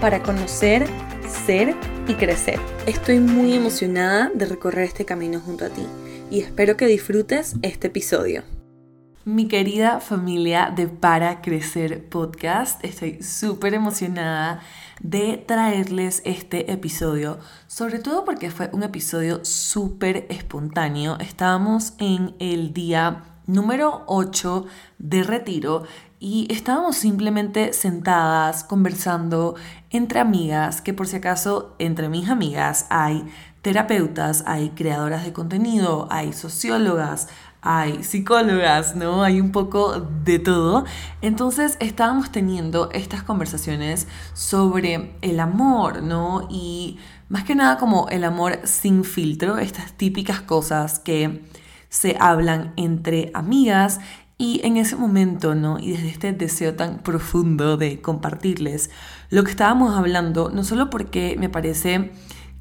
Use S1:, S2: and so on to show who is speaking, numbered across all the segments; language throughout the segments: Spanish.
S1: para conocer, ser y crecer. Estoy muy emocionada de recorrer este camino junto a ti y espero que disfrutes este episodio. Mi querida familia de Para Crecer Podcast, estoy súper emocionada de traerles este episodio, sobre todo porque fue un episodio súper espontáneo. Estábamos en el día número 8 de retiro y estábamos simplemente sentadas conversando entre amigas, que por si acaso entre mis amigas hay terapeutas, hay creadoras de contenido, hay sociólogas, hay psicólogas, ¿no? Hay un poco de todo. Entonces estábamos teniendo estas conversaciones sobre el amor, ¿no? Y más que nada como el amor sin filtro, estas típicas cosas que se hablan entre amigas y en ese momento, ¿no? Y desde este deseo tan profundo de compartirles lo que estábamos hablando, no solo porque me parece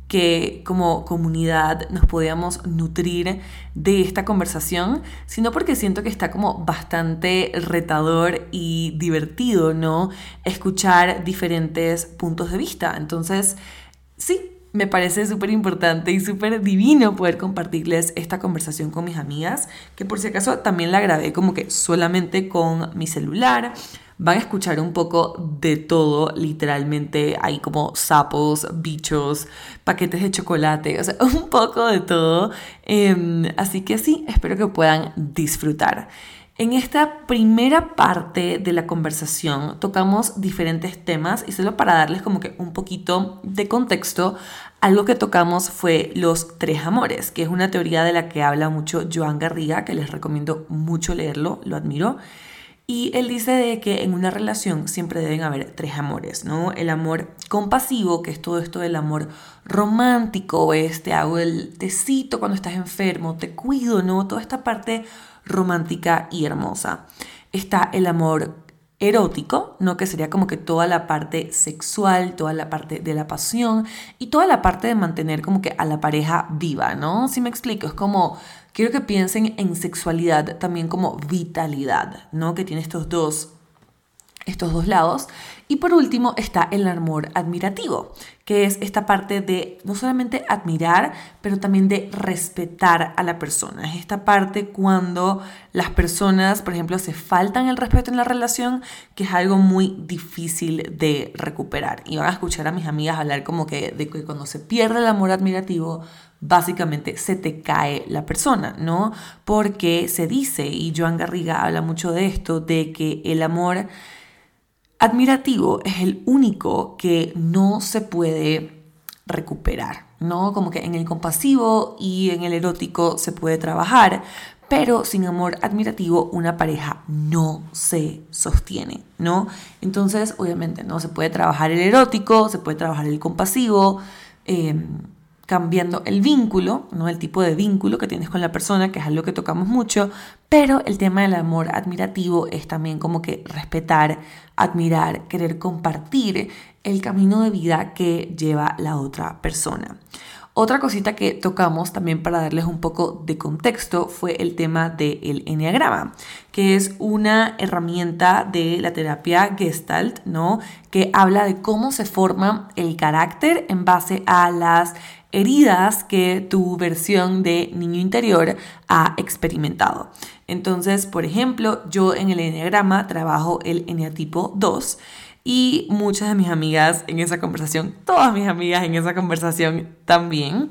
S1: que como comunidad nos podíamos nutrir de esta conversación, sino porque siento que está como bastante retador y divertido, ¿no? Escuchar diferentes puntos de vista. Entonces, sí, me parece súper importante y súper divino poder compartirles esta conversación con mis amigas, que por si acaso también la grabé como que solamente con mi celular. Van a escuchar un poco de todo, literalmente hay como sapos, bichos, paquetes de chocolate, o sea, un poco de todo. Em, así que sí, espero que puedan disfrutar. En esta primera parte de la conversación tocamos diferentes temas y solo para darles como que un poquito de contexto, algo que tocamos fue los tres amores, que es una teoría de la que habla mucho Joan Garriga, que les recomiendo mucho leerlo, lo admiro. Y él dice de que en una relación siempre deben haber tres amores, ¿no? El amor compasivo, que es todo esto del amor romántico, es te hago el tecito cuando estás enfermo, te cuido, ¿no? Toda esta parte romántica y hermosa. Está el amor erótico, ¿no? Que sería como que toda la parte sexual, toda la parte de la pasión y toda la parte de mantener como que a la pareja viva, ¿no? Si me explico, es como, quiero que piensen en sexualidad también como vitalidad, ¿no? Que tiene estos dos estos dos lados. Y por último está el amor admirativo, que es esta parte de no solamente admirar, pero también de respetar a la persona. Es esta parte cuando las personas, por ejemplo, se faltan el respeto en la relación, que es algo muy difícil de recuperar. Y van a escuchar a mis amigas hablar como que de que cuando se pierde el amor admirativo, básicamente se te cae la persona, ¿no? Porque se dice, y Joan Garriga habla mucho de esto, de que el amor admirativo es el único que no se puede recuperar, ¿no? Como que en el compasivo y en el erótico se puede trabajar, pero sin amor admirativo una pareja no se sostiene, ¿no? Entonces, obviamente, no se puede trabajar el erótico, se puede trabajar el compasivo, em, cambiando el vínculo, ¿no? El tipo de vínculo que tienes con la persona, que es algo que tocamos mucho, pero el tema del amor admirativo es también como que respetar, admirar, querer compartir el camino de vida que lleva la otra persona. Otra cosita que tocamos también para darles un poco de contexto fue el tema del enneagrama, que es una herramienta de la terapia Gestalt, ¿no? Que habla de cómo se forma el carácter en base a las heridas que tu versión de niño interior ha experimentado. Entonces, por ejemplo, yo en el enneagrama trabajo el eneatipo 2 y muchas de mis amigas en esa conversación, todas mis amigas en esa conversación también.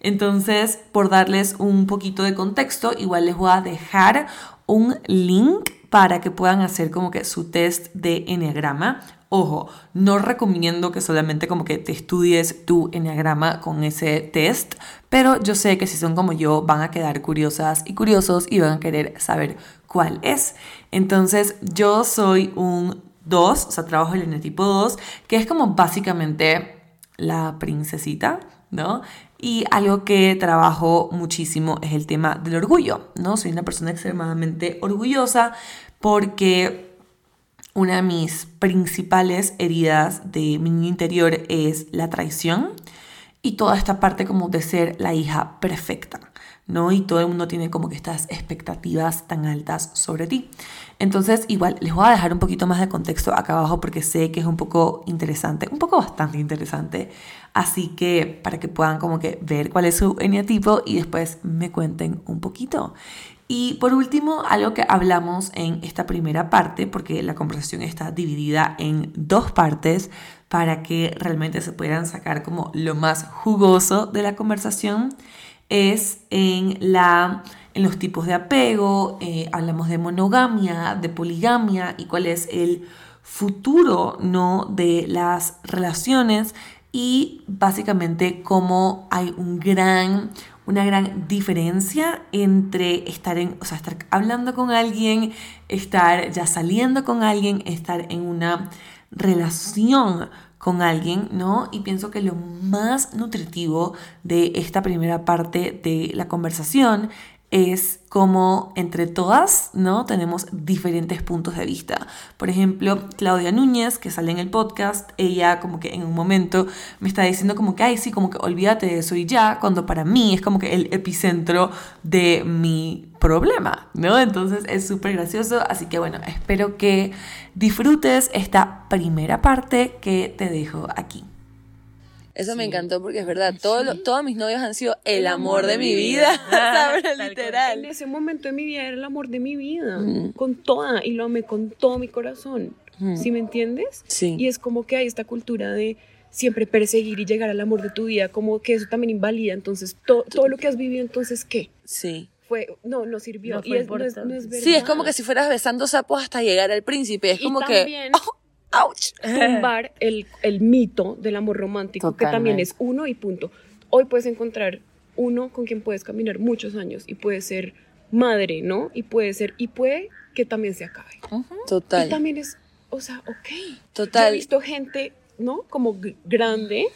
S1: Entonces, por darles un poquito de contexto, igual les voy a dejar un link para que puedan hacer como que su test de enneagrama. Ojo, no recomiendo que solamente como que te estudies tu enneagrama con ese test, pero yo sé que si son como yo van a quedar curiosas y curiosos y van a querer saber cuál es. Entonces, yo soy un 2, o sea, trabajo el tipo 2, que es como básicamente la princesita, ¿no? Y algo que trabajo muchísimo es el tema del orgullo, ¿no? Soy una persona extremadamente orgullosa porque una de mis principales heridas de mi interior es la traición y toda esta parte como de ser la hija perfecta. ¿no? Y todo el mundo tiene como que estas expectativas tan altas sobre ti. Entonces, igual, les voy a dejar un poquito más de contexto acá abajo porque sé que es un poco interesante, un poco bastante interesante. Así que para que puedan como que ver cuál es su eneatipo y después me cuenten un poquito. Y por último, algo que hablamos en esta primera parte, porque la conversación está dividida en dos partes para que realmente se puedan sacar como lo más jugoso de la conversación es en, la, en los tipos de apego, eh, hablamos de monogamia, de poligamia y cuál es el futuro ¿no? de las relaciones y básicamente cómo hay un gran, una gran diferencia entre estar, en, o sea, estar hablando con alguien, estar ya saliendo con alguien, estar en una relación con alguien, ¿no? Y pienso que lo más nutritivo de esta primera parte de la conversación es como entre todas, ¿no? Tenemos diferentes puntos de vista. Por ejemplo, Claudia Núñez, que sale en el podcast, ella como que en un momento me está diciendo como que, ay, sí, como que olvídate de eso y ya, cuando para mí es como que el epicentro de mi problema, ¿no? Entonces es súper gracioso, así que bueno, espero que disfrutes esta primera parte que te dejo aquí.
S2: Eso me encantó porque es verdad, todo todos mis novios han sido el, amor, de, mi vida, ¿sabes? Literal.
S3: En ese momento de mi vida era el amor de mi vida, con toda, y lo amé con todo mi corazón, ¿sí me entiendes?
S2: Sí.
S3: Y es como que hay esta cultura de siempre perseguir y llegar al amor de tu vida, como que eso también invalida, entonces todo lo que has vivido, entonces, ¿qué?
S2: Sí.
S3: Fue, no, no sirvió. y es, no, es, no es verdad.
S2: Sí, es como que si fueras besando sapos hasta llegar al príncipe, es como que... Oh, ¡Auch!
S3: tumbar el, el mito del amor romántico, que también es uno y punto. Hoy puedes encontrar uno con quien puedes caminar muchos años y puede ser madre, ¿no? Y puede ser, y puede que también se acabe.
S2: Total.
S3: Y también es, o sea, ok.
S2: Total.
S3: Yo he visto gente, ¿no? Como grande,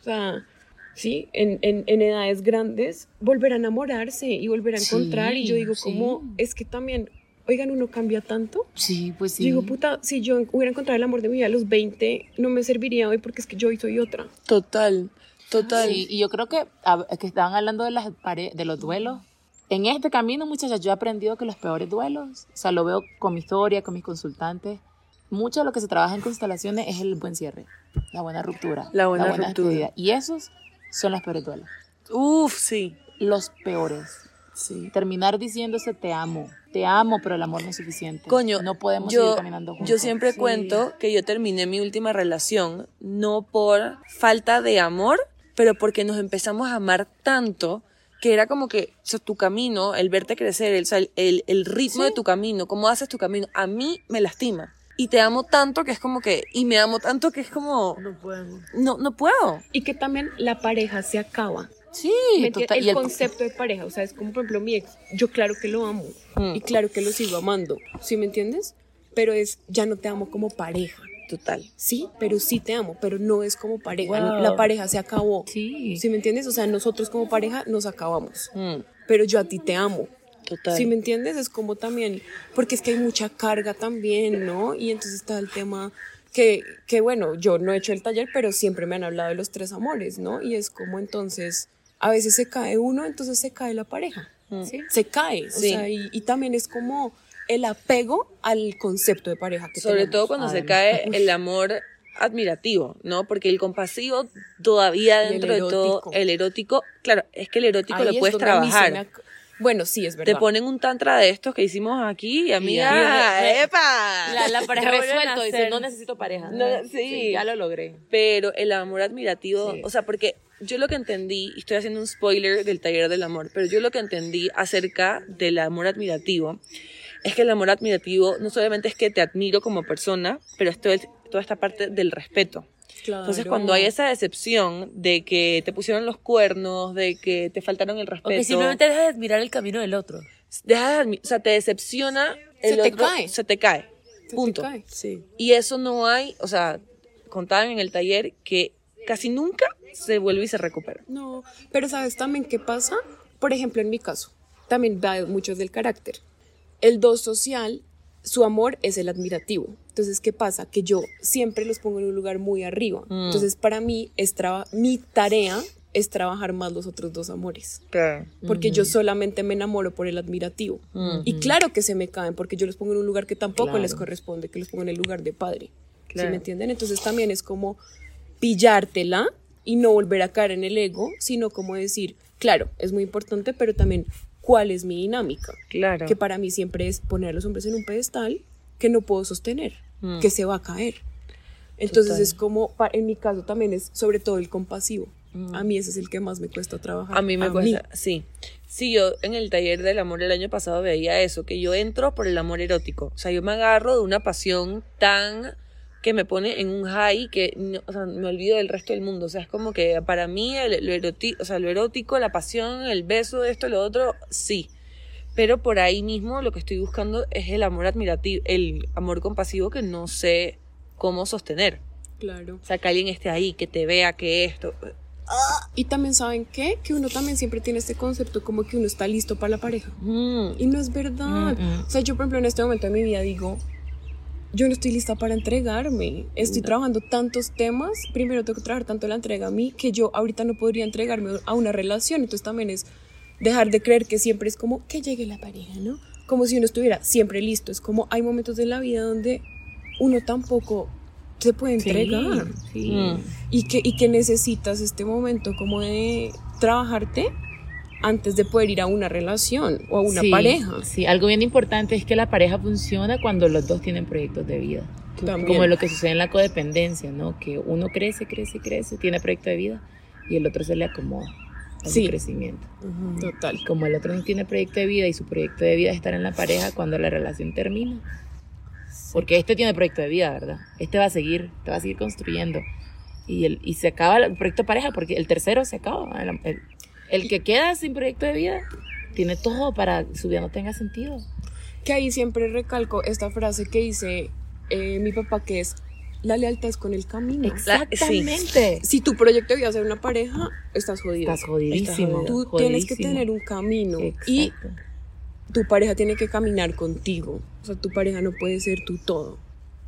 S3: o sea, sí, en, en, en, edades grandes, volver a enamorarse y volver a encontrar. y yo digo, ¿cómo? Es que también oigan, uno cambia tanto.
S2: Sí, pues sí.
S3: digo, puta, si yo hubiera encontrado el amor de mi vida a los 20, no me serviría hoy porque es que yo hoy soy otra.
S2: Total, total.
S4: Sí, y yo creo que, que estaban hablando de, las de los duelos. En este camino, muchachas, yo he aprendido que los peores duelos, o sea, lo veo con mi historia, con mis consultantes, mucho de lo que se trabaja en constelaciones es el buen cierre, la buena ruptura.
S2: La buena, ruptura.
S4: Y esos son los peores duelos.
S2: Uf, sí.
S4: Los peores.
S2: Sí.
S4: Terminar diciéndose te amo, te amo, pero el amor no es suficiente.
S2: Coño,
S4: no podemos
S2: yo,
S4: seguir caminando juntos.
S2: Yo siempre cuento que yo terminé mi última relación no por falta de amor, pero porque nos empezamos a amar tanto que era como que o sea, tu camino, el verte crecer, el, el, el ritmo de tu camino, cómo haces tu camino, a mí me lastima. Y te amo tanto que es como que, y me amo tanto que es como...
S4: No puedo.
S2: No, no puedo.
S3: Y que también la pareja se acaba.
S4: Sí,
S3: total. El, concepto de pareja, o sea, es como por ejemplo mi ex, yo claro que lo amo y claro que lo sigo amando, ¿sí me entiendes? Pero es, ya no te amo como pareja.
S2: Total.
S3: Sí, pero sí te amo, pero no es como pareja. La pareja se acabó.
S4: Sí.
S3: ¿Sí me entiendes? O sea, nosotros como pareja nos acabamos. Pero yo a ti te amo.
S2: Total.
S3: ¿Sí me entiendes? Es como también, porque es que hay mucha carga también, ¿no? Y entonces está el tema que, que, bueno, yo no he hecho el taller, pero siempre me han hablado de los tres amores, ¿no? Y es como entonces, a veces se cae uno, entonces se cae la pareja, ¿sí? Se cae, o sea, y, y, también es como el apego al concepto de pareja que
S2: Sobre todo cuando se cae el amor admirativo, ¿no? Porque el compasivo todavía dentro de todo, el erótico, claro, es que el erótico
S3: Ahí
S2: lo puedes trabajar.
S3: Bueno, sí, es verdad.
S2: Te ponen un tantra de estos que hicimos aquí, y amiga, ¡epa!
S4: La, la pareja resuelto, dice, no necesito pareja.
S2: No, sí.
S4: ya lo logré.
S2: Pero el amor admirativo, sí. o sea, porque yo lo que entendí, y estoy haciendo un spoiler del taller del amor, pero yo lo que entendí acerca del amor admirativo es que el amor admirativo no solamente es que te admiro como persona, pero es todo, toda esta parte del respeto.
S3: Claro.
S2: Entonces, cuando hay esa decepción de que te pusieron los cuernos, de que te faltaron el respeto.
S4: O que simplemente dejas de admirar el camino del otro.
S2: Dejas de, o sea, te decepciona. El
S3: se te
S2: otro,
S3: cae.
S2: Se te cae.
S3: Se
S2: Punto.
S3: te cae. Sí.
S2: Y eso no hay, o sea, contaban en el taller que
S1: casi nunca se vuelve y se recupera.
S3: No, pero ¿sabes también qué pasa? Por ejemplo, en mi caso, también va mucho del carácter. El 2 social, su amor es el admirativo. Entonces, ¿qué pasa? Que yo siempre los pongo en un lugar muy arriba. Entonces, para mí, es traba- mi tarea es trabajar más los otros dos amores.
S1: Claro.
S3: Porque yo solamente me enamoro por el admirativo. Y claro que se me caen, porque yo los pongo en un lugar que tampoco
S4: Claro.
S3: les corresponde, que los pongo en el lugar de padre. ¿Sí
S1: Claro.
S3: me entienden? Entonces también es como pillártela y no volver a caer en el ego, sino como decir, claro, es muy importante, pero también cuál es mi dinámica.
S1: Claro.
S3: Que para mí siempre es poner a los hombres en un pedestal que no puedo sostener, que se va a caer. Entonces
S1: Total.
S3: es como, en mi caso también es sobre todo el compasivo. A mí ese es el que más me cuesta trabajar.
S1: A mí me cuesta, sí. Sí, yo en el taller del amor el año pasado veía eso, que yo entro por el amor erótico. O sea, yo me agarro de una pasión tan que me pone en un high que no- o sea, me olvido del resto del mundo. O sea, es como que para mí el- lo, eroti- o sea, lo erótico, la pasión, el beso, esto, lo otro, sí. Pero por ahí mismo lo que estoy buscando es el amor admirativo, el amor compasivo que no sé cómo sostener.
S3: Claro.
S1: O sea, que alguien esté ahí, que te vea, que esto.
S3: Y también saben qué? Que uno también siempre tiene este concepto como que uno está listo para la pareja.
S1: Mm,
S3: Y no es verdad.
S4: Mm, mm.
S3: O sea, yo por ejemplo en este momento de mi vida digo, yo no estoy lista para entregarme. Estoy trabajando tantos temas. Primero tengo que trabajar tanto la entrega a mí que yo ahorita no podría entregarme a una relación. Entonces también es dejar de creer que siempre es como que llegue la pareja, ¿no? Como si uno estuviera siempre listo. Es como hay momentos de la vida donde uno tampoco se puede entregar
S4: Sí.
S1: Mm.
S3: y que, y que necesitas este momento como de trabajarte antes de poder ir a una relación o a una
S4: Sí,
S3: pareja.
S4: Sí, algo bien importante es que la pareja funciona cuando los dos tienen proyectos de vida.
S3: También.
S4: Como lo que sucede en la codependencia, ¿no? Que uno crece, crece, crece, tiene proyecto de vida y el otro se le acomoda a
S3: Sí.
S4: su crecimiento.
S3: Total.
S4: Y como el otro no tiene proyecto de vida y su proyecto de vida es estar en la pareja cuando la relación termina. Porque este tiene proyecto de vida, ¿verdad? Este va a seguir, te va a seguir construyendo. Y, el, y se acaba el proyecto de pareja porque el tercero se acaba. El, el- el que queda sin proyecto de vida tiene todo para que su vida no tenga sentido.
S3: Que ahí siempre recalco esta frase que dice eh, mi papá que es la lealtad es con el camino.
S4: Exactamente.
S3: Si tu proyecto de vida es ser una pareja, estás jodido.
S4: Estás jodidísimo.
S3: Tú tienes que tener un camino y tu pareja tiene que caminar contigo. O sea, tu pareja no puede ser tu todo.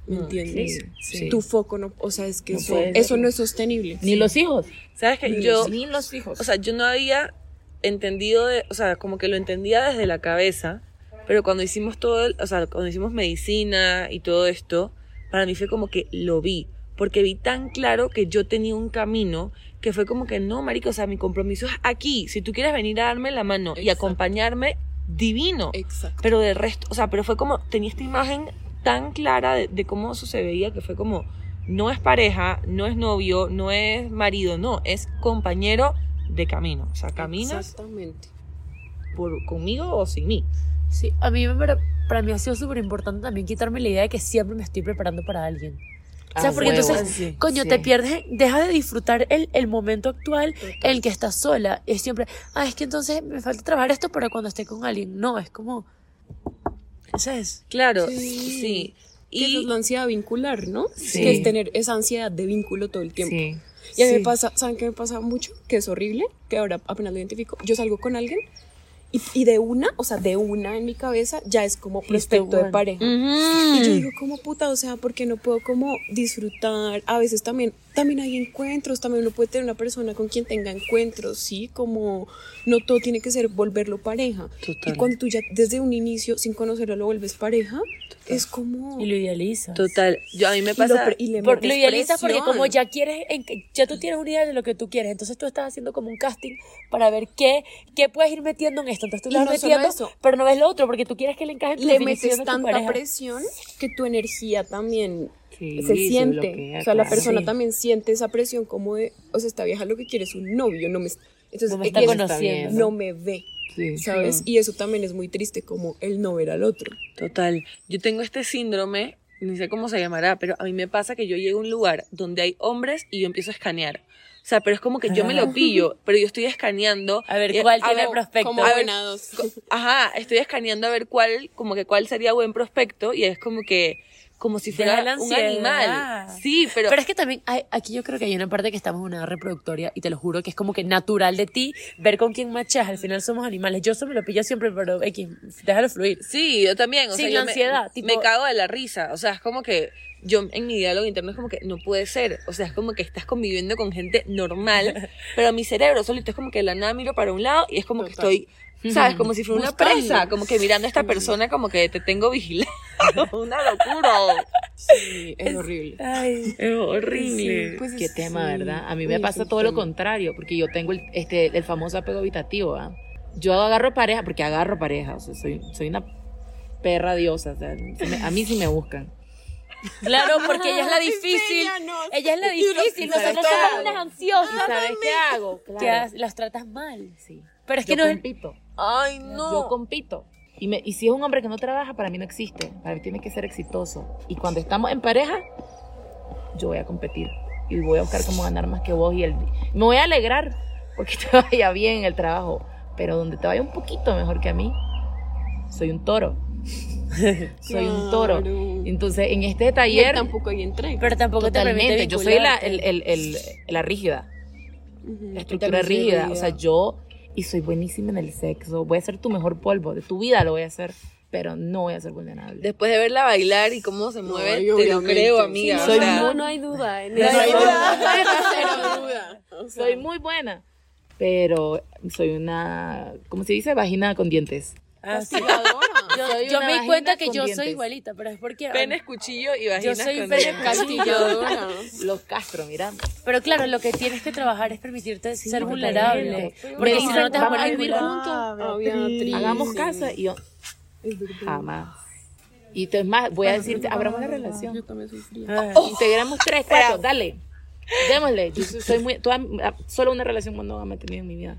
S3: ¿Me
S1: Mm,
S3: entiendes?
S4: sí, sí.
S3: Tu foco no, o sea, es que
S4: No
S3: eso, no es sostenible.
S4: Ni los hijos.
S1: ¿Sabes que
S3: Ni
S1: yo,
S3: los-
S4: Ni los hijos.
S1: o sea, yo no había entendido, de, o sea, como que lo entendía desde la cabeza, pero cuando hicimos todo, el- o sea, cuando hicimos medicina y todo esto, para mí fue como que lo vi, porque vi tan claro que yo tenía un camino que fue como que no, marico, o sea, mi compromiso es aquí, si tú quieres venir a darme la mano y acompañarme, divino.
S3: Exacto.
S1: Pero del resto, o sea, pero fue como, tenía esta imagen tan clara de, de cómo eso se veía que fue como, no es pareja, no es novio, no es marido, no, es compañero de camino. O sea, caminas
S3: Exactamente.
S1: por, conmigo o sin mí.
S5: Sí, a mí me- para, para mí ha sido súper importante también quitarme la idea de que siempre me estoy preparando para alguien. O sea,
S4: Ah,
S5: porque
S4: huevo.
S5: entonces,
S1: sí,
S5: coño,
S4: sí.
S5: te pierdes, dejas de disfrutar el, el momento actual en el que estás sola. Es siempre, ah, es que entonces me falta trabajar esto para cuando esté con alguien. No, es como, ¿sabes?
S1: Claro,
S3: Sí.
S1: sí.
S3: Que eso es
S1: Y
S3: la ansiedad vincular, ¿no?
S4: Sí.
S3: Que es tener esa ansiedad de vínculo todo el tiempo.
S4: Sí.
S3: Y a mí me pasa, ¿saben qué me pasa mucho? Que es horrible, que ahora apenas lo identifico. Yo salgo con alguien y, y de una, o sea, de una en mi cabeza ya es como prospecto de pareja. Y yo digo, como puta, o sea, porque no puedo como disfrutar. A veces también, también hay encuentros, también uno puede tener una persona con quien tenga encuentros, ¿sí? Como no todo tiene que ser volverlo pareja.
S1: Total.
S3: Y cuando tú ya desde un inicio, sin conocerlo, lo vuelves pareja, es como...
S5: Y lo idealizas.
S1: total, yo a mí me
S3: y lo
S1: pasa...
S3: y le
S5: Por- lo idealizas porque como ya quieres, ya tú tienes una idea de lo que tú quieres, entonces tú estás haciendo como un casting para ver qué, qué puedes ir metiendo en esto. Entonces tú lo
S3: no
S5: vas
S3: solo
S5: metiendo,
S3: eso.
S5: pero no ves lo otro porque tú quieres que le encaje en tu
S3: le metes tanta presión que tu energía también
S4: Sí,
S3: se siente.
S4: bloquea,
S3: o sea, la persona
S5: Sí.
S3: también siente esa presión como de, o sea, esta vieja lo que quiere es un novio, no me, entonces,
S5: No me está conociendo.
S3: no me ve,
S4: Sí.
S3: ¿sabes? Y eso también es muy triste, como el no ver al otro.
S1: Total. Yo tengo este síndrome, ni sé cómo se llamará, pero a mí me pasa que yo llego a un lugar donde hay hombres y yo empiezo a escanear. O sea, pero es como que yo me lo pillo, pero yo estoy escaneando.
S5: A ver, ¿cuál tiene
S1: ver,
S5: prospecto?
S3: Como
S1: A ver, Ajá, estoy escaneando a ver cuál, como que cuál sería buen prospecto y es como que
S2: como si fuera
S5: la
S2: un animal. Sí, pero,
S5: Pero es que también hay- aquí yo creo que hay una parte que estamos en una edad reproductoria y te lo juro que es como que natural de ti ver con quién machas. Al final somos animales. Yo eso me lo pillo siempre, pero X, déjalo fluir.
S2: Sí, yo también. O
S5: Sin
S2: sea, yo me-
S5: ansiedad, tipo-
S2: Me cago de la risa. O sea, es como que yo en mi diálogo interno es como que no puede ser. O sea, es como que estás conviviendo con gente normal, pero mi cerebro solito es como que la nada miro para un lado y es como que estoy, ¿sabes? Como si fuera una presa, como que mirando a esta persona como que te tengo vigilado. una locura.
S3: Sí, es horrible.
S5: Ay,
S2: Es horrible.
S3: Pues
S4: Qué
S3: es-
S4: tema,
S3: sí.
S4: ¿verdad? A mí me
S3: Uy,
S4: pasa todo lo contrario, porque yo tengo el, este, el famoso apego habitativo, ¿ah? Yo agarro pareja, porque agarro pareja, o sea, soy, soy una perra diosa, o sea, a mí sí me buscan.
S5: Claro, porque ella es la difícil. Ella es la difícil.
S3: ¿y sabes
S5: Nosotros somos
S3: hago?
S5: unas ansiosas.
S4: ¿Y sabes qué hago?
S5: Que
S4: Claro,
S5: as- las tratas mal.
S4: sí.
S5: Pero es que
S4: yo
S5: no es.
S4: compito,
S2: Ay,
S4: yo
S2: no.
S4: compito. Y, me, y si es un hombre que no trabaja, para mí no existe, para mí tiene que ser exitoso. Y cuando estamos en pareja, yo voy a competir y voy a buscar cómo ganar más que vos y el, me voy a alegrar porque te vaya bien en el trabajo, pero donde te vaya un poquito mejor que a mí, soy un toro. soy un toro. Entonces, en este taller,
S3: tampoco hay entrega.
S5: Pero tampoco te
S4: totalmente,
S5: permite
S4: yo soy la, el, el- el- la rígida,
S3: Ujú,
S4: la
S3: tú
S4: estructura rígida. O sea, yo, y soy buenísima en el sexo, voy a ser tu mejor polvo, de tu vida lo voy a hacer, pero no voy a ser vulnerable.
S2: Después de verla bailar y cómo se mueve,
S3: Ay,
S2: te lo creo,
S3: Sí,
S2: amiga.
S3: no,
S2: o
S4: Soy
S2: sea,
S3: no, no hay duda. en
S4: No
S3: eso.
S4: hay duda.
S3: Duda. O sea,
S4: Soy muy buena, pero soy una, ¿cómo se dice? Vagina con dientes.
S5: Ah, sí.
S3: castigadora.
S5: Yo, me di cuenta que yo
S4: dientes.
S5: soy igualita, pero es porque.
S2: penes, cuchillo y vagina.
S5: Yo soy
S2: con
S5: pene
S2: dientes.
S3: Castigadora.
S4: Los Castro, mira.
S5: Pero claro, lo que tienes que trabajar es permitirte ser
S4: totalmente.
S5: vulnerable. Porque si no, no te vas a
S4: vamos a
S5: poner
S4: vivir juntos.
S3: Ah.
S4: Hagamos casa y yo, jamás. Y es más, voy a decirte, abramos la relación.
S3: Yo también soy fría.
S5: Ay.
S4: Integramos tres, cuatro, dale. Démosle. Yo soy muy, toda- solo una relación monógama he tenido en mi vida.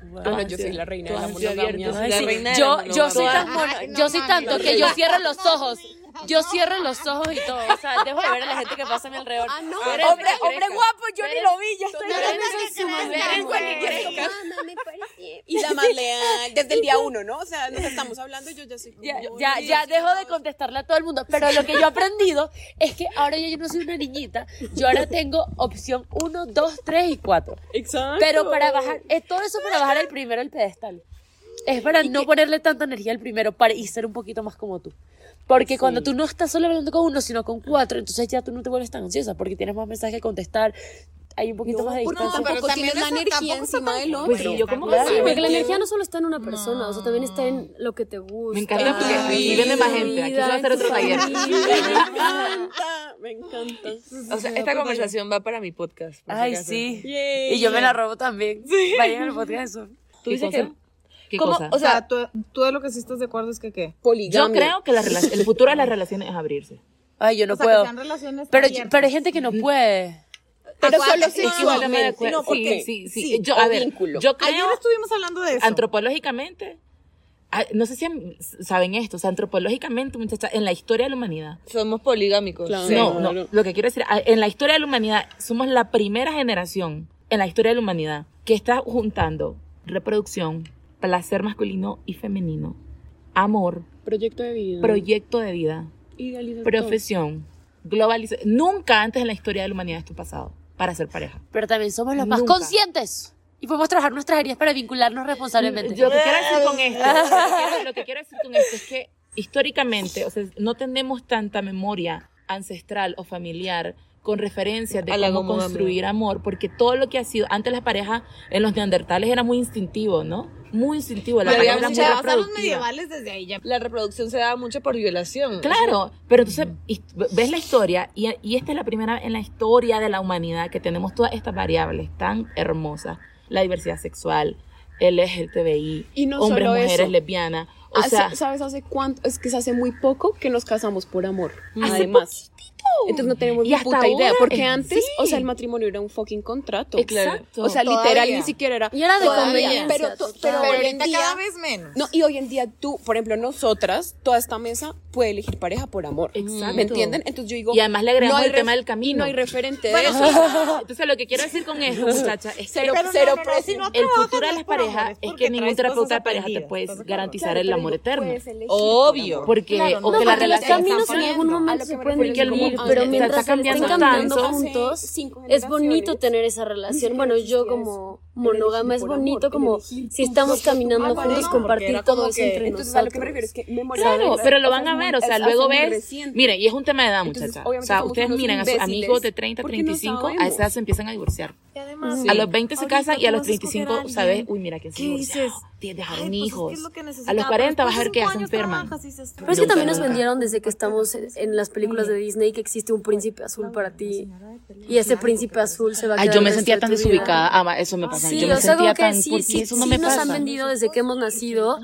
S3: Ah, no, yo soy la reina de la monogamia.
S5: Yo, soy tan yo soy tanto que yo cierro los ojos. Yo cierro los ojos y todo. O sea, dejo de ver a la gente que pasa a mi alrededor.
S3: Ah, no.
S5: Hombre,
S3: Hombre,
S5: hombre guapo, yo ni lo vi, ya estoy
S3: Y la más leal, desde el día uno, ¿no? O sea, nos estamos hablando y yo ya soy como,
S5: Ya,
S3: "Yo,
S5: ya, ya dejo de contestarle a todo el mundo. Pero lo que yo he aprendido es que ahora ya yo no soy una niñita. Yo ahora tengo opción 1, 2, 3 y 4.
S3: Exacto.
S5: Pero para bajar, es todo eso para bajar el primero el pedestal. Es para no ponerle tanta energía al primero para, y ser un poquito más como tú. Porque cuando tú no estás solo hablando con uno, sino con cuatro, entonces ya tú no te vuelves tan ansiosa porque tienes más mensajes que contestar. Hay un poquito más de distancia.
S3: tampoco
S6: pero también
S3: la energía encima
S6: tan
S3: del otro.
S4: Pues sí, yo como
S5: Claro.
S4: que sí,
S6: Porque la energía no solo está en una persona, o sea, también está en lo que te gusta.
S4: Me encanta porque
S3: Ay,
S4: aquí viene más gente. Aquí se va a hacer otro taller.
S3: Me encanta, me encanta.
S2: O sea, esta conversación va para mi podcast.
S5: Ay, sí.
S3: Yay.
S5: Y yo me la robo también. Vayan al podcast eso.
S2: Tú
S4: ¿Qué
S2: dices
S4: cosa?
S2: que...
S4: ¿Qué
S2: ¿Cómo?
S4: cosa?
S2: O
S7: sea, tú, tú de lo que sí estás de acuerdo es que qué.
S4: yo
S3: Poligamia.
S4: creo que la el futuro de las relaciones es abrirse.
S5: Ay, yo no
S7: o sea,
S5: puedo.
S7: que sean relaciones
S5: Pero,
S7: abiertas.
S5: pero hay gente que no puede.
S3: Pero solo
S4: no
S3: sexualmente.
S4: acuerdo.
S3: No, porque
S4: sí, sí, sí.
S3: sí,
S4: Yo, a ver,
S3: vínculo.
S4: yo creo,
S7: Ayer estuvimos hablando de eso.
S4: antropológicamente, no sé si saben esto, o sea, antropológicamente, muchachas, en la historia de la humanidad,
S2: somos poligámicos.
S3: Claro.
S2: Sí.
S4: no, no, lo que quiero decir, en la historia de la humanidad, somos la primera generación en la historia de la humanidad que está juntando reproducción, placer masculino y femenino, amor,
S3: Proyecto de vida.
S4: proyecto de vida,
S3: Idealización.
S4: profesión, globalización. Nunca antes en la historia de la humanidad esto ha pasado para ser pareja.
S5: Pero también somos los más conscientes. Y podemos trabajar nuestras heridas para vincularnos responsablemente.
S4: Yo lo que quiero decir con esto, lo que quiero, lo que quiero decir con esto es que históricamente, o sea, no tenemos tanta memoria ancestral o familiar con referencias de
S2: la
S4: cómo construir amor, porque todo lo que ha sido, antes las parejas en los neandertales era muy instintivo, ¿no? Muy instintivo, la
S2: Pero
S4: pareja
S2: había
S4: era muy
S7: Si te vas a los
S4: reproductiva.
S7: medievales desde ahí ya.
S2: La reproducción se daba mucho por violación.
S4: Claro, pero entonces ves la historia y, y esta es la primera en la historia de la humanidad que tenemos todas estas variables tan hermosas, la diversidad sexual, el LGTBI,
S3: Y no
S4: hombres,
S3: solo
S4: mujeres,
S3: eso.
S4: lesbianas, o
S3: Hace-
S4: sea,
S3: ¿Sabes hace cuánto? Es que se hace muy poco que nos casamos por amor.
S4: Hace
S3: Además. Entonces no tenemos ni
S4: hasta
S3: puta idea.
S4: ahora,
S3: Porque
S4: eh,
S3: antes,
S4: sí.
S3: o sea, el matrimonio era un fucking contrato.
S4: Exacto.
S3: O sea, literal,
S7: Todavía.
S3: ni siquiera era.
S6: Y era de conveniencia.
S3: Pero, to- pero
S7: Pero
S3: hoy en
S7: ahorita
S3: día.
S7: cada vez menos.
S3: No, y hoy en día tú, por ejemplo, nosotras, toda esta mesa puede elegir pareja por amor.
S4: Exacto.
S3: ¿Me entienden? Entonces yo digo.
S4: Y además le agregamos el tema del camino.
S3: No hay referente
S7: Bueno,
S3: de eso.
S4: Entonces, lo que quiero decir con esto, muchacha, es que
S3: Cero,
S7: Pero no,
S3: cero
S7: no, no, si no
S4: el futuro de las parejas
S7: es
S4: que ningún terapeuta de pareja te puede garantizar el amor eterno.
S2: Obvio.
S4: Porque, o
S7: no,
S4: que la relación
S6: caminos en algún
S3: A
S6: momento
S3: lo
S6: se
S3: que me
S6: pueden pero
S4: está
S6: mientras estén
S4: cambiando
S3: tanto.
S6: juntos, es bonito tener esa relación. Bueno, yo como monógama es bonito como si estamos caminando
S3: amor,
S6: juntos
S3: no,
S6: compartir todo eso
S7: que-
S6: entre
S3: Entonces, a lo que me refiero
S6: nosotros.
S3: es que
S4: Claro, pero lo van a ver, o sea,
S3: es
S4: luego ves,
S3: reciente.
S4: miren, y es un tema de edad,
S3: Entonces,
S4: muchacha. O sea, ustedes miren a sus amigos de 30,
S3: porque no
S4: 35, a esa edad se empiezan a divorciar.
S8: Y además,
S4: A los 20 se casan y a los
S8: vas a escoger
S4: 35
S8: a alguien
S4: sabes, uy, mira quién se
S8: que
S4: divorció.
S8: dices,
S4: Tienes dejaron
S8: "Ay, pues es que
S4: hijos.
S8: es
S4: a los
S8: necesitaba",
S4: 40
S8: pero
S4: vas a ver que
S8: y dices,
S6: Pero es que también nos vendieron desde que estamos en las películas de Disney que existe un príncipe azul para ti y ese príncipe azul se va a
S4: Ay,
S6: quedar
S4: yo me sentía tan desubicada. Ah, eso me
S6: Sí,
S4: yo me
S6: o sea,
S4: sentía
S6: como que
S4: tan.
S6: sí, sí,
S4: eso no
S6: sí
S4: me
S6: nos
S4: pasa.
S6: han vendido desde que hemos nacido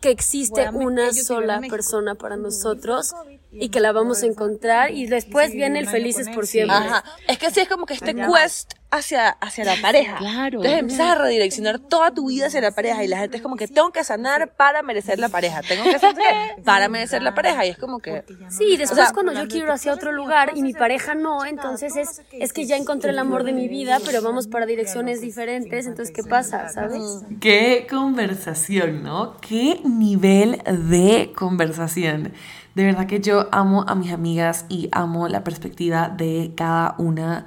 S6: que existe una sola persona para nosotros y que la vamos a encontrar y después viene el felices por siempre.
S2: Ajá. Es que sí es como que este quest hacia, hacia la pareja.
S4: Claro.
S2: Entonces empiezas a redireccionar toda tu vida hacia la pareja y la gente es como que tengo que sanar para merecer la pareja. Tengo que hacer para merecer la pareja y es como que...
S6: Sí, y después cuando yo quiero ir hacia otro lugar y mi pareja no, entonces es, es que ya encontré el amor de mi vida, pero vamos para direcciones diferentes, entonces ¿qué pasa? ¿Sabes?
S1: Qué conversación, ¿no? Qué nivel de conversación. De verdad que yo amo a mis amigas y amo la perspectiva de cada una.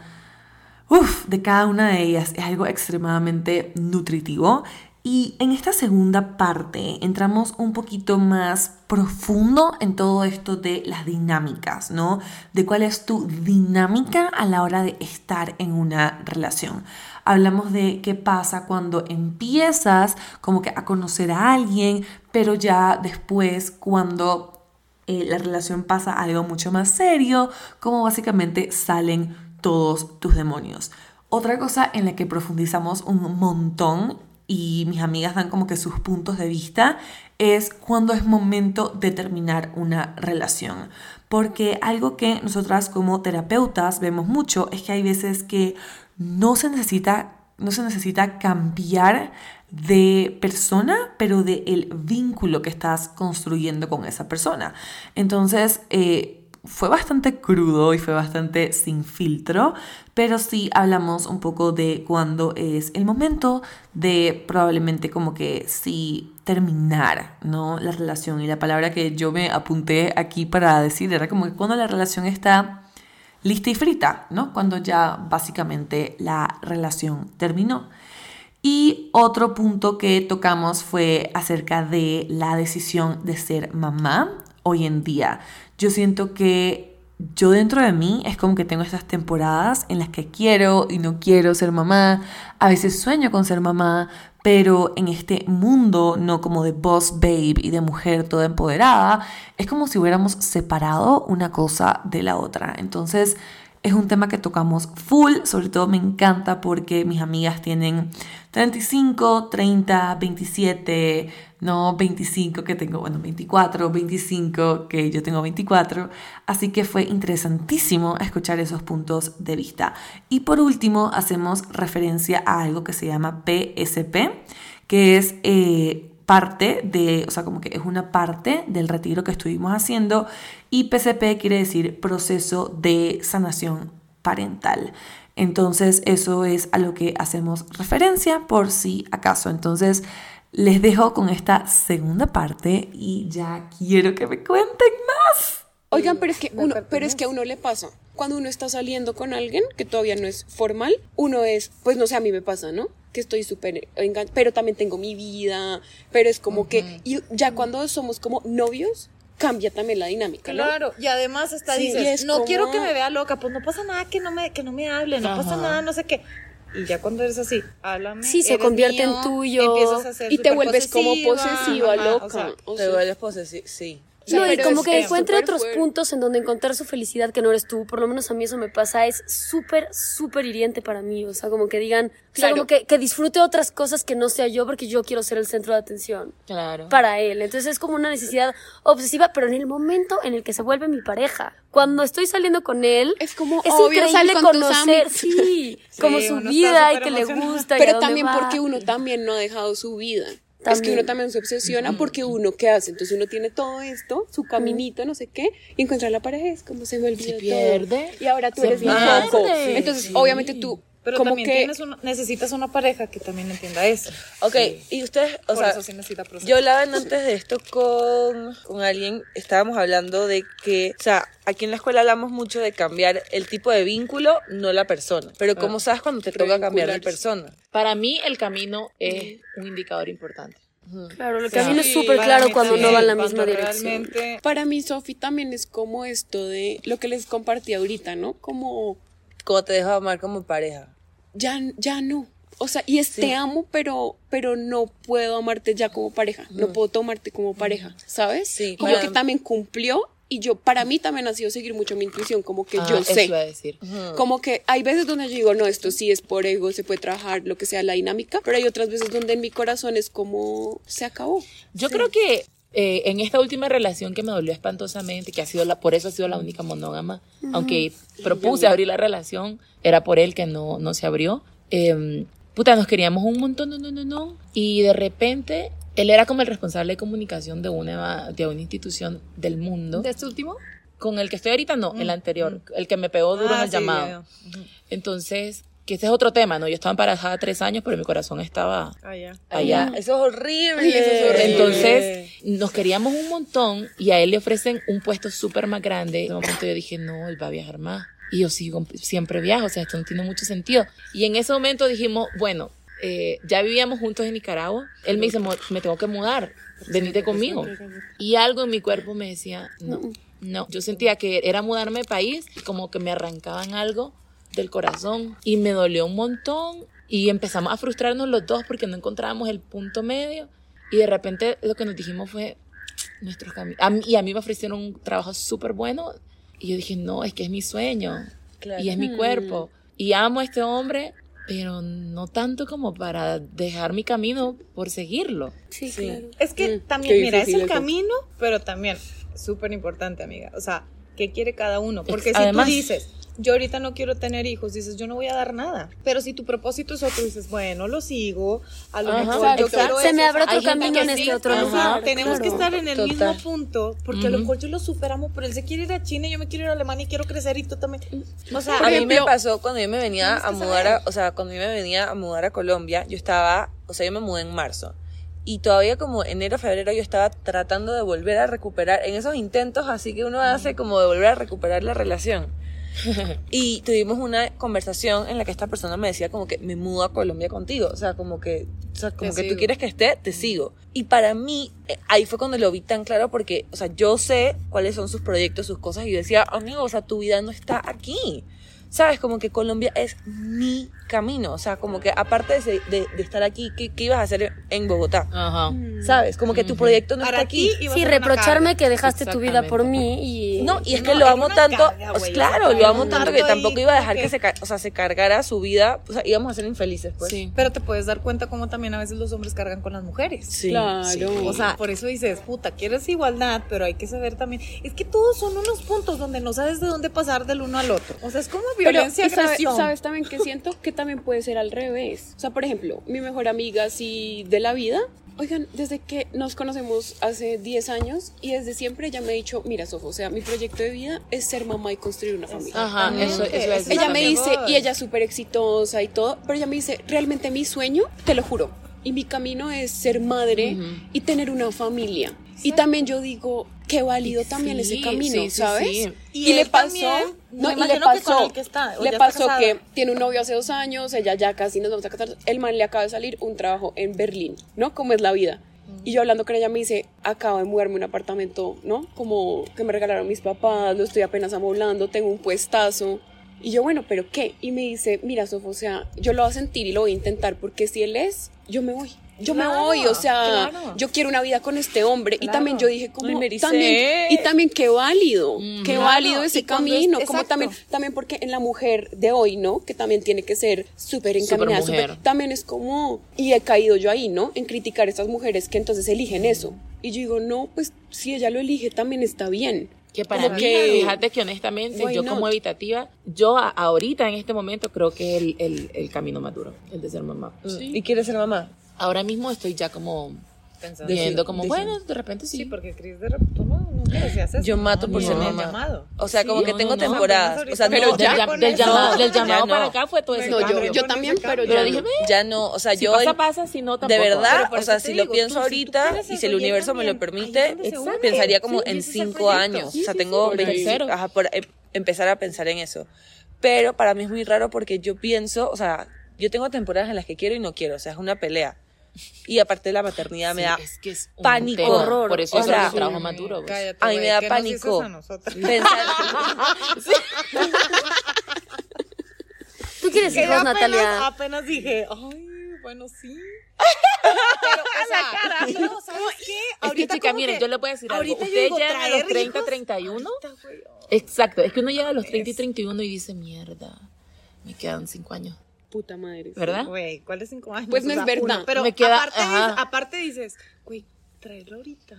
S1: Uf, de cada una de ellas. Es algo extremadamente nutritivo. Y en esta segunda parte entramos un poquito más profundo en todo esto de las dinámicas, ¿no? De cuál es tu dinámica a la hora de estar en una relación. Hablamos de qué pasa cuando empiezas como que a conocer a alguien, pero ya después cuando eh, la relación pasa a algo mucho más serio, como básicamente salen todos tus demonios. Otra cosa en la que profundizamos un montón y mis amigas dan como que sus puntos de vista es cuando es momento de terminar una relación. Porque algo que nosotras como terapeutas vemos mucho es que hay veces que no se necesita, no se necesita cambiar de persona, pero de el vínculo que estás construyendo con esa persona. Entonces, eh, fue bastante crudo y fue bastante sin filtro, pero sí hablamos un poco de cuándo es el momento de probablemente como que sí terminar, ¿no? La relación. Y la palabra que yo me apunté aquí para decir era como que cuando la relación está lista y frita, ¿no? Cuando ya básicamente la relación terminó. Y otro punto que tocamos fue acerca de la decisión de ser mamá hoy en día. Yo siento que yo dentro de mí es como que tengo estas temporadas en las que quiero y no quiero ser mamá. A veces sueño con ser mamá, pero en este mundo no como de boss babe y de mujer toda empoderada, es como si hubiéramos separado una cosa de la otra. Entonces es un tema que tocamos full, sobre todo me encanta porque mis amigas tienen 35, 30, 27, no 25 que tengo, bueno, 24, 25 que yo tengo 24, así que fue interesantísimo escuchar esos puntos de vista. Y por último, hacemos referencia a algo que se llama PSP, que es... Eh, parte de, o sea, como que es una parte del retiro que estuvimos haciendo y PCP quiere decir proceso de sanación parental. Entonces, eso es a lo que hacemos referencia por si acaso. Entonces, les dejo con esta segunda parte y ya quiero que me cuenten más.
S3: Oigan, pero es que uno, pero es que a uno le pasa. Cuando uno está saliendo con alguien que todavía no es formal, uno es, pues no sé, a mí me pasa, ¿no? Que estoy súper engan- pero también tengo mi vida, pero es como que, y ya cuando somos como novios, cambia también la dinámica, ¿no?
S7: Claro, y además hasta
S3: Sí,
S7: dices,
S3: es
S7: no
S3: como-
S7: quiero que me vea loca, pues no pasa nada que no me, que no me hable, no pasa nada, no sé qué. Y ya cuando eres así, háblame.
S6: Sí, se convierte en tuyo,
S7: empiezas a ser
S3: y te vuelves como
S7: posesiva,
S3: posesiva,
S7: ajá,
S3: loca.
S7: o sea,
S3: o
S2: Te
S3: sea,
S2: vuelves posesivo, sí.
S6: No, y como
S3: es-
S6: que encuentre
S3: súper
S6: otros
S3: fuerte.
S6: puntos en donde encontrar su felicidad que no eres tú, por lo menos a mí eso me pasa, es súper, súper hiriente para mí, o sea, como que digan, o sea,
S3: Claro.
S6: como que, que disfrute otras cosas que no sea yo porque yo quiero ser el centro de atención
S4: Claro.
S6: para él, entonces es como una necesidad obsesiva, pero en el momento en el que se vuelve mi pareja, cuando estoy saliendo con él,
S3: Es como,
S6: es
S3: obvio,
S6: increíble
S3: sale con
S6: conocer, sí, como su vida y que le gusta. y a
S3: Pero
S6: dónde
S3: también
S6: va.
S3: porque uno también no ha dejado su vida. Es que uno también se obsesiona porque uno, ¿qué hace? Entonces uno tiene todo esto, su caminito, no sé qué, y encuentra la pareja es como se me olvidó
S4: Se
S3: todo.
S4: pierde.
S3: Y ahora tú
S4: Se
S3: eres mi foco. Entonces, obviamente tú,
S7: Pero
S3: como
S7: también
S3: que...
S7: tienes una- necesitas una pareja que también entienda eso.
S2: Ok, y ustedes, o
S7: Por
S2: sea,
S7: eso sí necesita
S2: yo hablaba antes de esto con, con alguien, estábamos hablando de que, o sea, aquí en la escuela hablamos mucho de cambiar el tipo de vínculo, no la persona. Pero ¿cómo sabes cuando te toca cambiar de persona?
S4: Para mí el camino es un indicador importante.
S6: Claro, el camino es
S3: sí,
S6: súper
S7: Para
S6: claro cuando no va en la misma dirección.
S7: Realmente,
S3: Para mí, Sofi, también es como esto de lo que les compartí ahorita, ¿no? Como
S2: Como te dejo de amar como pareja.
S3: ya, ya no. O sea, y es te amo, pero, pero no puedo amarte ya como pareja. No puedo tomarte como pareja, ¿sabes?
S2: Sí,
S3: como
S2: claro.
S3: que también cumplió y yo, para mí también ha sido seguir mucho mi intuición, como que
S4: Ah,
S3: yo
S4: eso
S3: sé.
S4: iba a decir.
S3: Como que hay veces donde yo digo, no, esto sí es por ego, se puede trabajar, lo que sea la dinámica, pero hay otras veces donde en mi corazón es como, se acabó.
S4: Yo creo que eh, en esta última relación que me dolió espantosamente, que ha sido la, por eso ha sido la única monógama, aunque propuse abrir la relación, era por él que no, no se abrió. Eh, puta, nos queríamos un montón, no, no, no, no. Y de repente, él era como el responsable de comunicación de una, de una institución del mundo.
S5: ¿De este último?
S4: Con el que estoy ahorita, no, el anterior, el que me pegó duro en
S7: Ah,
S4: el
S7: sí,
S4: llamado.
S7: ya, ya.
S4: Entonces, que ese es otro tema, ¿no? Yo estaba embarazada tres años, pero mi corazón estaba
S7: Ah, ya.
S4: allá.
S2: Eso es horrible.
S3: Ay, eso es horrible.
S4: Entonces, nos queríamos un montón y a él le ofrecen un puesto súper más grande. En ese momento yo dije, no, él va a viajar más. Y yo sigo, siempre viajo, o sea, esto no tiene mucho sentido. Y en ese momento dijimos, bueno, eh, ya vivíamos juntos en Nicaragua. Él me dice, "Mo- me tengo que mudar, venite conmigo. Y algo en mi cuerpo me decía, no, no. Yo sentía que era mudarme de país, como que me arrancaban algo del corazón y me dolió un montón y empezamos a frustrarnos los dos porque no encontrábamos el punto medio y de repente lo que nos dijimos fue nuestros caminos. Y a mí me ofrecieron un trabajo súper bueno y yo dije, no, es que es mi sueño
S2: Claro.
S4: y es mi cuerpo y amo a este hombre, pero no tanto como para dejar mi camino por seguirlo.
S6: Sí, claro.
S7: Es que
S3: Mm,
S7: también, mira, es el
S3: eso.
S7: camino, pero también súper importante, amiga. O sea, ¿qué quiere cada uno? Porque si
S4: además-
S7: tú dices, yo ahorita no quiero tener hijos, dices, yo no voy a dar nada. Pero si tu propósito es otro, dices, bueno, lo sigo, a lo
S4: Ajá,
S7: mejor
S3: exacto.
S7: yo quiero
S6: Se
S7: eso,
S6: me abre otro
S4: hay
S6: camino en
S4: sí,
S6: este otro lugar.
S7: tenemos que estar en el
S2: Total.
S7: mismo punto, porque a lo mejor yo lo superamos, pero él se quiere ir a China, y yo me quiero ir a Alemania y quiero crecer y tú también. O sea,
S2: a mí me pasó cuando yo me venía a mudar, a, o sea, cuando yo me venía a mudar a Colombia, yo estaba, o sea, yo me mudé en marzo. Y todavía como enero, febrero yo estaba tratando de volver a recuperar, en esos intentos así que uno hace como de volver a recuperar la relación. Y tuvimos una conversación en la que esta persona me decía como que me mudo a Colombia contigo, o sea, como que, o sea, como
S3: Te
S2: que tú quieres que esté, te sigo. Y para mí, eh, ahí fue cuando lo vi tan claro porque, o sea, yo sé cuáles son sus proyectos, sus cosas, y yo decía, amigo, o sea, tu vida no está aquí. ¿Sabes? Como que Colombia es mi camino. O sea, como que aparte de, de- de estar aquí, ¿qué, qué ibas a hacer en Bogotá?
S4: Ajá.
S2: ¿Sabes? Como que tu proyecto no
S7: para
S2: está aquí.
S6: Sí, reprocharme que dejaste tu vida por mí y...
S2: No, y es
S7: No,
S2: que lo amo tanto,
S7: carga,
S2: pues, claro, lo amo tanto que tampoco iba a dejar que se, ca- o sea, se cargara su vida, o sea, íbamos a ser infelices, pues.
S4: Sí.
S7: Pero te puedes dar cuenta cómo también a veces los hombres cargan con las mujeres.
S2: Sí,
S3: Claro.
S2: sí.
S7: O sea, por eso dices, puta, quieres igualdad, pero hay que saber también. Es que todos son unos puntos donde no sabes de dónde pasar del uno al otro. O sea, es como
S3: Pero,
S7: violencia,
S3: y sabes,
S7: agresión.
S3: sabes también que siento que también puede ser al revés. O sea, por ejemplo, mi mejor amiga así de la vida, oigan, desde que nos conocemos hace 10 años y desde siempre ella me ha dicho, mira, Sofo, o sea, mi proyecto de vida es ser mamá y construir una familia.
S4: Ajá, eso, eso decir
S3: Ella me dice, y ella es súper exitosa y todo, pero ella me dice, realmente mi sueño, te lo juro, y mi camino es ser madre y tener una familia. Y también yo digo, qué válido también
S4: Sí,
S3: ese camino,
S4: sí, sí,
S3: ¿sabes?
S4: sí.
S7: Y
S3: le pasó,
S7: también,
S3: no,
S7: me
S3: y le
S7: imagino que con
S3: pasó,
S7: el que está,
S3: le pasó que tiene un novio hace dos años, ella ya casi nos vamos a casar, el man le acaba de salir un trabajo en Berlín, ¿no? Como es la vida. Y yo hablando con ella me dice, acabo de mudarme un apartamento, ¿no? Como que me regalaron mis papás, lo estoy apenas amoblando, tengo un puestazo. Y yo, bueno, ¿pero qué? Y me dice, mira, Sofo, o sea, yo lo voy a sentir y lo voy a intentar porque si él es, yo me voy. Yo me voy, o sea, yo quiero una vida con este hombre. Y también yo dije, como,
S2: ericé.
S3: también, y también qué válido, qué válido ese camino,
S7: es-
S3: como también, también porque en la mujer de hoy, ¿no? Que también tiene que ser súper encaminada, también es como, y he caído yo ahí, ¿no? En criticar a estas mujeres que entonces eligen eso. Y yo digo, no, pues si ella lo elige, también está bien.
S4: Que para
S3: Como
S4: mí,
S3: que-
S4: fíjate que honestamente, yo
S3: not?
S4: como evitativa, yo a- ahorita en este momento creo que es el, el, el camino más duro, el de ser mamá.
S2: ¿Y quieres ser mamá?
S4: Ahora mismo estoy ya como
S7: Pensando.
S4: viendo como, bueno, de repente sí.
S7: Sí, porque Cris de repente tú no, nunca decías eso.
S2: Yo mato por ser mamá.
S7: llamado.
S2: O sea, como
S4: Sí,
S2: que
S4: no,
S2: tengo
S4: no,
S2: temporadas. O sea,
S3: Pero
S2: no,
S4: del,
S3: ya
S4: del
S7: eso-
S4: llamado, del llamado
S2: no.
S4: para acá fue todo ese
S3: No, yo, yo también, pero
S4: Pero
S3: ya
S4: dije,
S3: no.
S4: ve,
S2: ya no, o sea,
S4: si
S2: yo
S4: pasa, pasa, si no, tampoco.
S2: de verdad, o
S7: eso
S2: sea, si
S7: digo,
S2: lo pienso
S7: tú-
S2: ahorita y
S7: eso
S2: si el universo me lo permite, pensaría como
S7: Sí,
S2: en cinco años. O sea, tengo
S7: sí,
S2: 25,
S4: tercero.
S2: ajá, por em- empezar a pensar en eso. Pero para mí es muy raro porque yo pienso, o sea, yo tengo temporadas en las que quiero y no quiero, o sea, es una pelea. Y aparte de la maternidad me
S4: Sí,
S2: da
S4: es que es un
S2: pánico.
S4: tema,
S6: Horror.
S4: Por eso
S2: O sea,
S4: es un trabajo más duro. pues.
S7: Cállate,
S2: A mí me da
S7: ¿qué nos
S2: pánico.
S7: nosotras?
S2: pensar.
S6: ¿Tú quieres hijos,
S7: apenas,
S6: Natalia?
S7: apenas dije, ay, bueno, sí. Pero, o sea, no, ¿sabes qué?
S4: Es que, chica, miren,
S7: que-
S4: yo le voy a decir algo.
S7: ahorita digo,
S4: llegan a los 30,
S7: hijos,
S4: 31.
S7: ahorita, oh.
S4: Exacto, es que uno llega a los 30 y 31 y dice, mierda, me quedan 5 años.
S3: Puta madre.
S4: ¿verdad?
S7: Güey, ¿cuáles cinco años?
S3: Pues no
S7: O sea,
S3: es verdad.
S7: uno. Pero
S4: Me queda-
S7: aparte, dices, aparte dices, güey, tráelo ahorita.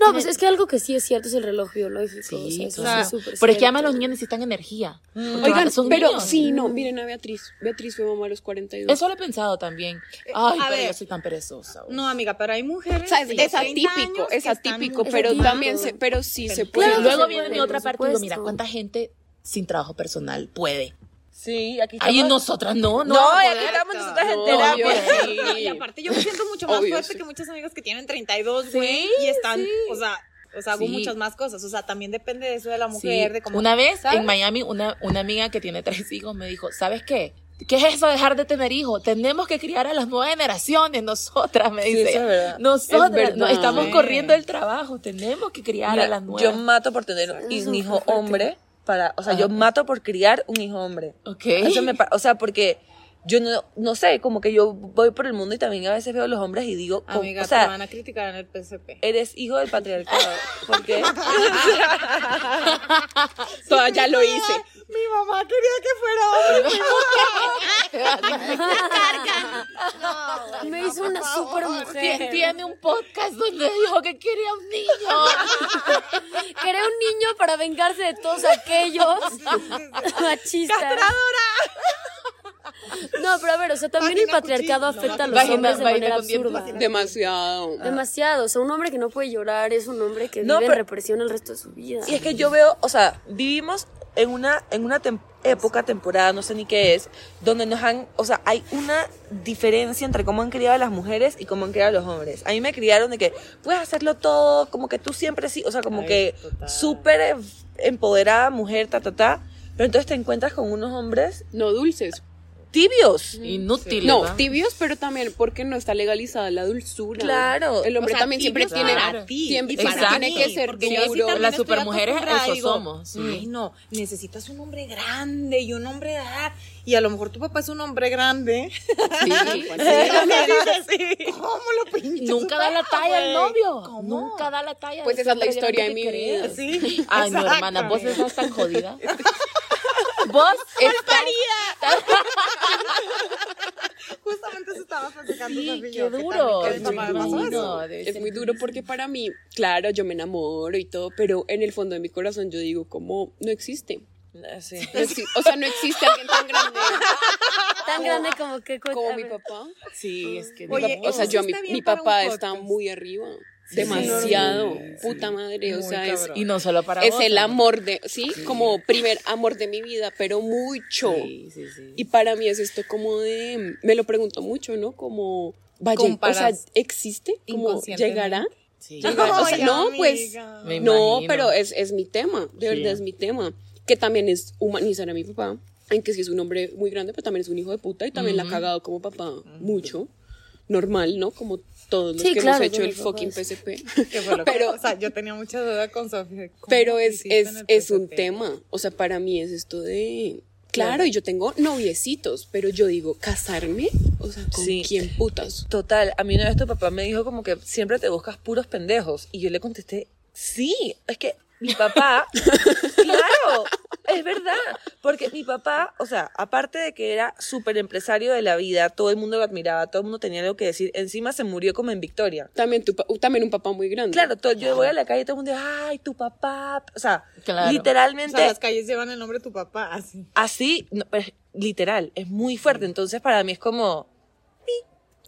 S6: No, pues es que algo que sí es cierto es el reloj biológico.
S4: Sí,
S6: o sea, eso
S4: claro.
S6: sí es súper
S4: Pero es que además los niños necesitan energía. Porque
S3: Oigan,
S4: son
S3: pero
S4: niños.
S3: sí, no, miren a Beatriz. Beatriz fue mamá a los 42.
S4: Eso lo he pensado también. Ay,
S7: a
S4: pero
S7: ver.
S4: yo soy tan perezosa.
S7: No, amiga, pero hay mujeres.
S3: O sea, es,
S7: de
S3: es
S7: 30
S3: atípico, es
S7: están
S3: atípico, pero
S6: atípico.
S3: también se, pero sí se puede.
S6: claro,
S4: Luego
S6: se
S4: viene mi otra parte y digo, mira. ¿cuánta gente sin trabajo personal puede?
S2: Sí, aquí estamos.
S4: Ahí nosotras no, no.
S2: No, aquí estamos nosotras en terapia.
S3: obvio.
S7: Y aparte yo me siento mucho más
S3: Obvio,
S7: fuerte
S3: sí.
S7: que muchas amigas que tienen 32, güey,
S4: Sí,
S7: y están,
S4: sí.
S7: o sea, o sea, hago
S4: Sí.
S7: muchas más cosas, o sea, también depende de eso de la
S4: Sí.
S7: mujer, de cómo...
S4: Una vez
S7: ¿sabes?
S4: en Miami, una, una amiga que tiene tres hijos me dijo, ¿sabes qué? ¿Qué es eso de dejar de tener hijos? Tenemos que criar a las nuevas generaciones, nosotras, me
S2: Sí,
S4: dice.
S2: eso es verdad.
S4: Nosotras,
S3: Es verdad.
S4: no, estamos
S7: Sí.
S4: corriendo el trabajo, tenemos que criar
S2: Mira,
S4: a las nuevas.
S2: yo mato por tener un hijo hombre para, o sea, yo mato por criar un hijo hombre.
S4: Ok.
S2: Eso me o sea, porque yo no, no sé, como que yo voy por el mundo y también a veces veo a los hombres y digo, como-
S7: Amiga,
S2: o sea,
S7: te van a criticar en el PSP.
S2: eres hijo del patriarcado. Porque
S3: Toda ya lo hice.
S7: Mi mamá quería que fuera hombre.
S6: Me hizo una super mujer.
S4: Tiene un podcast donde dijo que quería un niño.
S6: Quería un niño para vengarse de todos aquellos machistas. No, pero a ver, o sea, también el patriarcado afecta a los
S4: Vagina-
S6: hombres de
S4: vagina
S6: manera absurda.
S3: Demasiado.
S6: Demasiado. O sea, un hombre que no puede llorar es un hombre que
S2: No,
S6: vive en
S2: pero-
S6: represión el resto de su vida.
S2: Y es que yo veo, o sea, vivimos en una, en una tem- época, temporada, no sé ni qué es, donde nos han, o sea, hay una diferencia entre cómo han criado a las mujeres y cómo han criado a los hombres. A mí me criaron de que puedes hacerlo todo, como que tú siempre sí, o sea, como
S7: Ay,
S2: que súper em- empoderada mujer, ta, ta, ta. Pero entonces te encuentras con unos hombres
S3: No dulces.
S2: Tibios.
S4: Inútil.
S3: No,
S4: ¿verdad?
S3: tibios, pero también porque no está legalizada la dulzura.
S2: Claro.
S3: El hombre
S7: O sea,
S3: también siempre tiene.
S7: para ti,
S3: siempre tiene que ser
S7: porque yo sí
S3: duro.
S4: Las supermujeres, eso
S7: digo,
S4: somos, sí.
S7: Ay, no, necesitas un hombre grande y un hombre de edad. Y a lo mejor tu papá es un hombre grande.
S4: Sí.
S7: ¿Cómo lo pinches?
S4: Nunca da la talla al novio.
S7: ¿Cómo?
S4: Nunca da la talla.
S3: Pues esa es la historia de mi.
S7: Sí.
S4: Ay, no, hermana, vos estás tan jodida. Vos estás...
S7: Justamente se estaba platicando
S4: Sí, qué duro.
S7: que
S4: Es muy duro, debe
S3: Es
S4: ser
S3: muy duro porque para mí, claro, yo me enamoro y todo, pero en el fondo de mi corazón yo digo, como no existe.
S2: Sí.
S3: No exi- o sea, no existe alguien tan grande
S6: Tan grande como que...
S3: como mi papá.
S4: Sí, es que...
S7: Oye,
S3: o sea, yo, mi, mi papá está muy arriba. Demasiado.
S4: sí,
S3: puta madre. O sea, es.
S4: Y no solo para
S3: es
S4: vos,
S3: el amor de, ¿sí? Como primer amor de mi vida, pero mucho.
S4: Sí, sí, sí.
S3: Y para mí es esto como de, me lo pregunto mucho, ¿no? Como, vaya, o sea, ¿existe? Como
S7: inconscientemente.
S3: llegará. O sea,
S7: Ay,
S3: no, pues.
S4: Me
S3: no,
S4: imagino.
S3: pero es, es mi tema, de
S4: Sí.
S3: verdad es mi tema. Que también es humanizar a mi papá, en que sí es un hombre muy grande, pero también es un hijo de puta y también la ha cagado como papá mucho. Normal, ¿no? Como todos los
S6: Sí,
S3: que
S6: claro,
S3: hemos hecho el fucking.
S7: Que lo que-
S3: Pero-
S7: o sea, yo tenía mucha duda con Sofía.
S3: Pero es, es, es un tema. O sea, para mí es esto de Claro, y yo tengo noviecitos, pero yo digo, ¿casarme? O sea, ¿con
S2: Sí.
S3: quién putas?
S2: Total, a mí una vez tu papá me dijo como que siempre te buscas puros pendejos. Y yo le contesté, sí, es que mi papá, claro, es verdad. Porque mi papá, o sea, aparte de que era súper empresario de la vida, todo el mundo lo admiraba, todo el mundo tenía algo que decir, encima se murió como en Victoria.
S3: También, tu, también un papá muy grande.
S2: Claro, todo- yo voy a la calle y todo el mundo dice, ay, tu papá. O sea,
S4: Claro.
S7: O
S2: literalmente
S7: sea, las calles llevan el nombre de tu papá, así.
S2: así, no, pues, literal, es muy fuerte. Entonces para mí es como,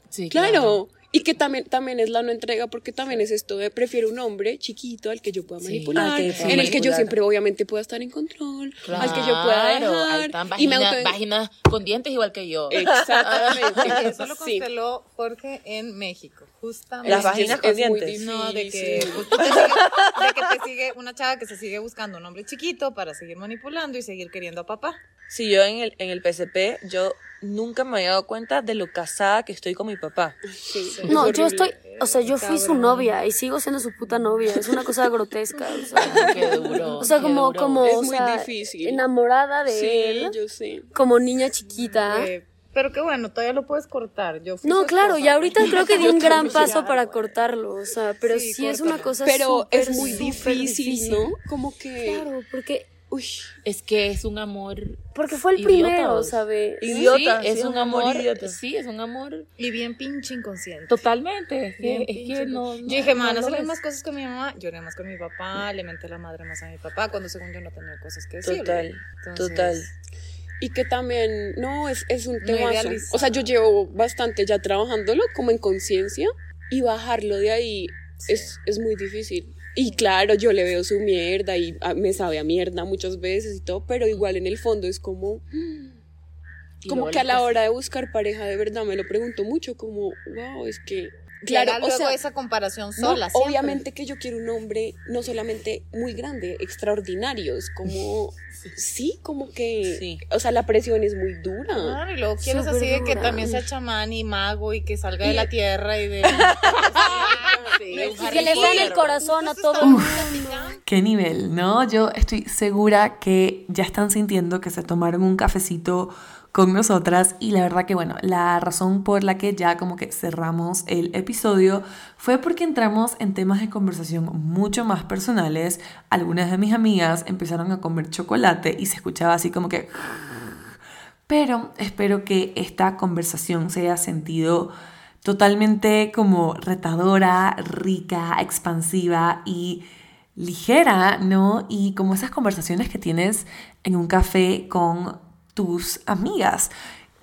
S4: Sí,
S3: Claro. Y que también, también es la no entrega, porque también es esto de prefiero un hombre chiquito al que yo pueda manipular,
S2: pueda
S3: en el que yo siempre obviamente pueda estar en control,
S4: Claro,
S3: al que yo pueda dejar. y me
S4: vagina-
S3: auto-
S4: vaginas con dientes igual que yo.
S3: Exactamente.
S7: Eso lo
S3: Sí.
S7: consteló Jorge en México, justamente.
S2: Las vaginas con dientes.
S7: No, de que,
S3: Sí.
S7: te sigue- de que te sigue una chava que se sigue buscando un hombre chiquito para seguir manipulando y seguir queriendo a papá.
S2: Si yo en el, en el PSP, yo nunca me había dado cuenta de lo casada que estoy con mi papá.
S3: Sí, es
S6: No, yo estoy, o sea, yo fui su novia y sigo siendo su puta novia. Es una cosa grotesca. O sea,
S4: Qué duro.
S6: o sea,
S4: qué
S6: como,
S4: duro.
S6: como,
S3: Es
S6: o
S3: muy
S6: sea,
S3: difícil.
S6: enamorada de
S3: Sí,
S6: él,
S3: yo sé.
S6: como niña chiquita.
S7: Eh, pero qué bueno, todavía lo puedes cortar. Yo fui
S6: No, claro, y ahorita creo que di un gran paso para cortarlo, o sea, pero
S7: Sí,
S6: sí, es una cosa
S3: Pero es muy
S6: súper
S3: difícil, ¿no? Como que.
S6: Claro, porque,
S3: Uy,
S4: Es que es un amor.
S6: porque fue el
S4: Idiota,
S6: primero, ¿sabes?
S2: Idiota,
S4: sí, es
S2: sí,
S4: un amor.
S2: idiota.
S4: Sí, es un amor
S7: Y bien pinche inconsciente.
S4: totalmente. Es que,
S7: Bien
S4: es
S7: pinche
S4: que no.
S7: Yo dije,
S4: no
S7: hacer
S4: ves.
S7: más cosas con mi mamá, lloré más con mi papá, le menté la madre más a mi papá, cuando según yo no tenía cosas que decir.
S2: Total, total.
S3: Y que también, no, es, es un
S7: No
S3: tema. O sea, yo llevo bastante ya trabajándolo como en conciencia y bajarlo de ahí es, es muy difícil. Y claro, yo le veo su mierda y ah, me sabe a mierda muchas veces y todo, pero igual en el fondo es como, como que a la hora de buscar pareja de verdad me lo pregunto mucho, como, wow, es que,
S7: Claro,
S3: o sea,
S7: esa comparación
S3: no,
S7: sola.
S3: obviamente que yo quiero un hombre no solamente muy grande, extraordinario, es como, sí, como que,
S2: Sí.
S3: o sea, la presión es muy dura.
S7: Claro, y luego quieres así de que
S6: dura.
S7: también sea chamán y mago y que salga de la tierra y de...
S3: Sí,
S6: Y que le vean el corazón a todo.
S1: Qué nivel, ¿no? Yo estoy segura que ya están sintiendo que se tomaron un cafecito con nosotras y la verdad que bueno, la razón por la que ya como que cerramos el episodio fue porque entramos en temas de conversación mucho más personales. Algunas de mis amigas empezaron a comer chocolate y se escuchaba así como que... Pero espero que esta conversación se haya sentido totalmente como retadora, rica, expansiva y ligera, ¿no? Y como esas conversaciones que tienes en un café con tus amigas.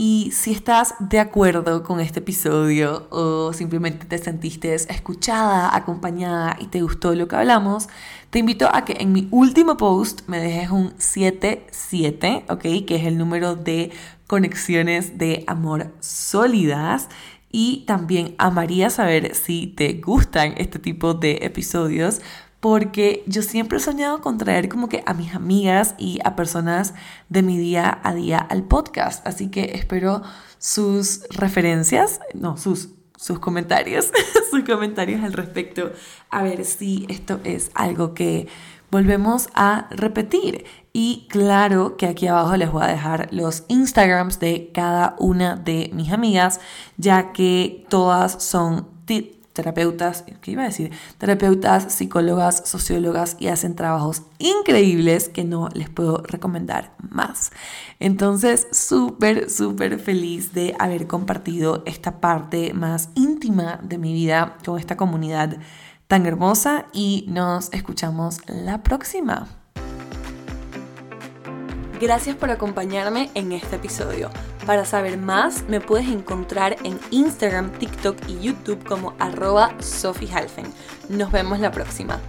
S1: Y si estás de acuerdo con este episodio o simplemente te sentiste escuchada, acompañada y te gustó lo que hablamos, te invito a que en mi último post me dejes un 77, ¿ok? Que es el número de conexiones de amor sólidas. Y también amaría saber si te gustan este tipo de episodios porque yo siempre he soñado con traer como que a mis amigas y a personas de mi día a día al podcast. Así que espero sus referencias, no, sus, sus comentarios, sus comentarios al respecto, a ver si esto es algo que volvemos a repetir. Y claro que aquí abajo les voy a dejar los Instagrams de cada una de mis amigas, ya que todas son terapeutas, ¿qué iba a decir? Terapeutas, psicólogas, sociólogas y hacen trabajos increíbles que no les puedo recomendar más. Entonces, súper, súper feliz de haber compartido esta parte más íntima de mi vida con esta comunidad tan hermosa y nos escuchamos la próxima. Gracias por acompañarme en este episodio. Para saber más, me puedes encontrar en Instagram, TikTok y YouTube como arroba Sophie Halfen. Nos vemos la próxima.